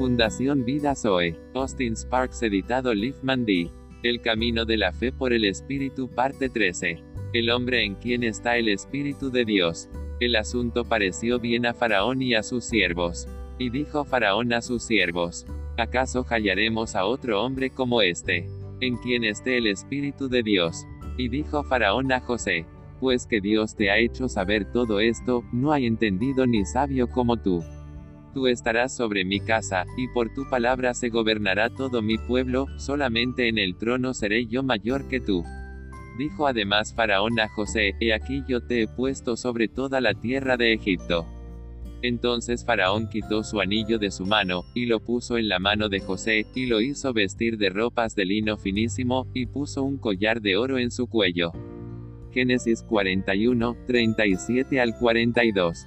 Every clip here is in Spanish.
Fundación Vida Zoe. Austin Sparks editado Liefman D. El camino de la fe por el Espíritu parte 13. El hombre en quien está el Espíritu de Dios. El asunto pareció bien a Faraón y a sus siervos. Y dijo Faraón a sus siervos, ¿acaso hallaremos a otro hombre como este? En quien esté el Espíritu de Dios. Y dijo Faraón a José, pues que Dios te ha hecho saber todo esto, no hay entendido ni sabio como tú. Tú estarás sobre mi casa, y por tu palabra se gobernará todo mi pueblo, solamente en el trono seré yo mayor que tú. Dijo además Faraón a José, He aquí yo te he puesto sobre toda la tierra de Egipto. Entonces Faraón quitó su anillo de su mano, y lo puso en la mano de José, y lo hizo vestir de ropas de lino finísimo, y puso un collar de oro en su cuello. Génesis 41, 37 al 42.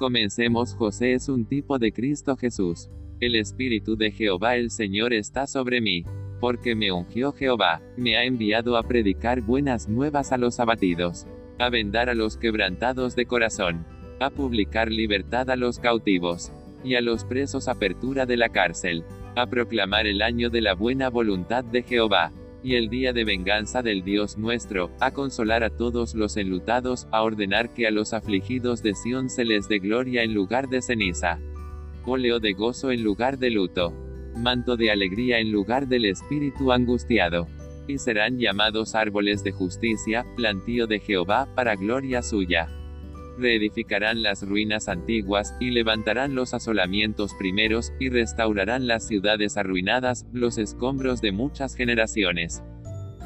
Comencemos José es un tipo de Cristo Jesús. El Espíritu de Jehová el Señor está sobre mí, porque me ungió Jehová, me ha enviado a predicar buenas nuevas a los abatidos, a vendar a los quebrantados de corazón, a publicar libertad a los cautivos, y a los presos apertura de la cárcel, a proclamar el año de la buena voluntad de Jehová, y el día de venganza del Dios nuestro, a consolar a todos los enlutados, a ordenar que a los afligidos de Sión se les dé gloria en lugar de ceniza, óleo de gozo en lugar de luto, manto de alegría en lugar del espíritu angustiado. Y serán llamados árboles de justicia, plantío de Jehová, para gloria suya. Reedificarán las ruinas antiguas, y levantarán los asolamientos primeros, y restaurarán las ciudades arruinadas, los escombros de muchas generaciones.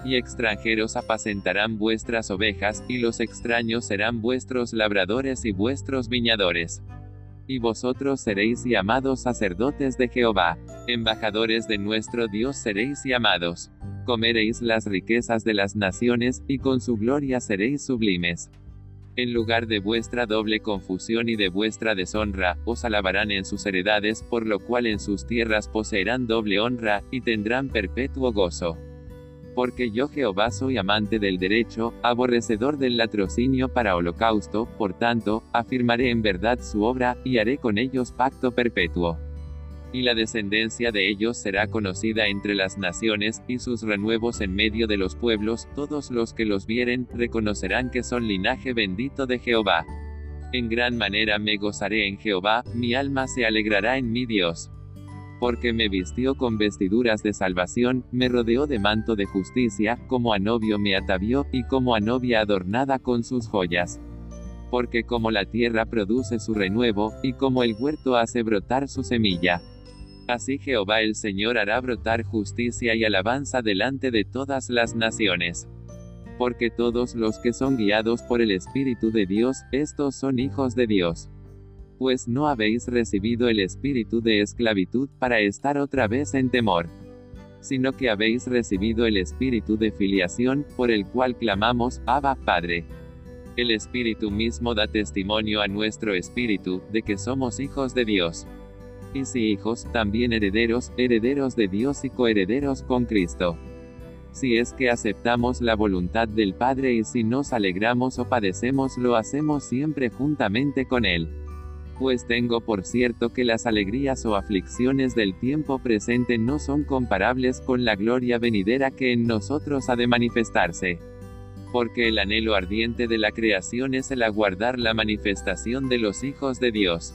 Y extranjeros apacentarán vuestras ovejas, y los extraños serán vuestros labradores y vuestros viñadores. Y vosotros seréis llamados sacerdotes de Jehová, embajadores de nuestro Dios seréis llamados. Comeréis las riquezas de las naciones, y con su gloria seréis sublimes. En lugar de vuestra doble confusión y de vuestra deshonra, os alabarán en sus heredades, por lo cual en sus tierras poseerán doble honra, y tendrán perpetuo gozo. Porque yo Jehová soy amante del derecho, aborrecedor del latrocinio para holocausto, por tanto, afirmaré en verdad su obra, y haré con ellos pacto perpetuo y la descendencia de ellos será conocida entre las naciones, y sus renuevos en medio de los pueblos, todos los que los vieren, reconocerán que son linaje bendito de Jehová. En gran manera me gozaré en Jehová, mi alma se alegrará en mi Dios. Porque me vistió con vestiduras de salvación, me rodeó de manto de justicia, como a novio me atavió, y como a novia adornada con sus joyas porque como la tierra produce su renuevo, y como el huerto hace brotar su semilla, Así Jehová el Señor hará brotar justicia y alabanza delante de todas las naciones. Porque todos los que son guiados por el Espíritu de Dios, estos son hijos de Dios. Pues no habéis recibido el espíritu de esclavitud para estar otra vez en temor, sino que habéis recibido el espíritu de filiación, por el cual clamamos, Abba, Padre. El Espíritu mismo da testimonio a nuestro espíritu, de que somos hijos de Dios y hijos, también herederos, herederos de Dios y coherederos con Cristo. Si es que aceptamos la voluntad del Padre y si nos alegramos o padecemos lo hacemos siempre juntamente con Él. Pues tengo por cierto que las alegrías o aflicciones del tiempo presente no son comparables con la gloria venidera que en nosotros ha de manifestarse. Porque el anhelo ardiente de la creación es el aguardar la manifestación de los hijos de Dios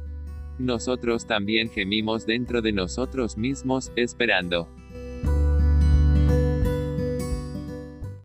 nosotros también gemimos dentro de nosotros mismos, esperando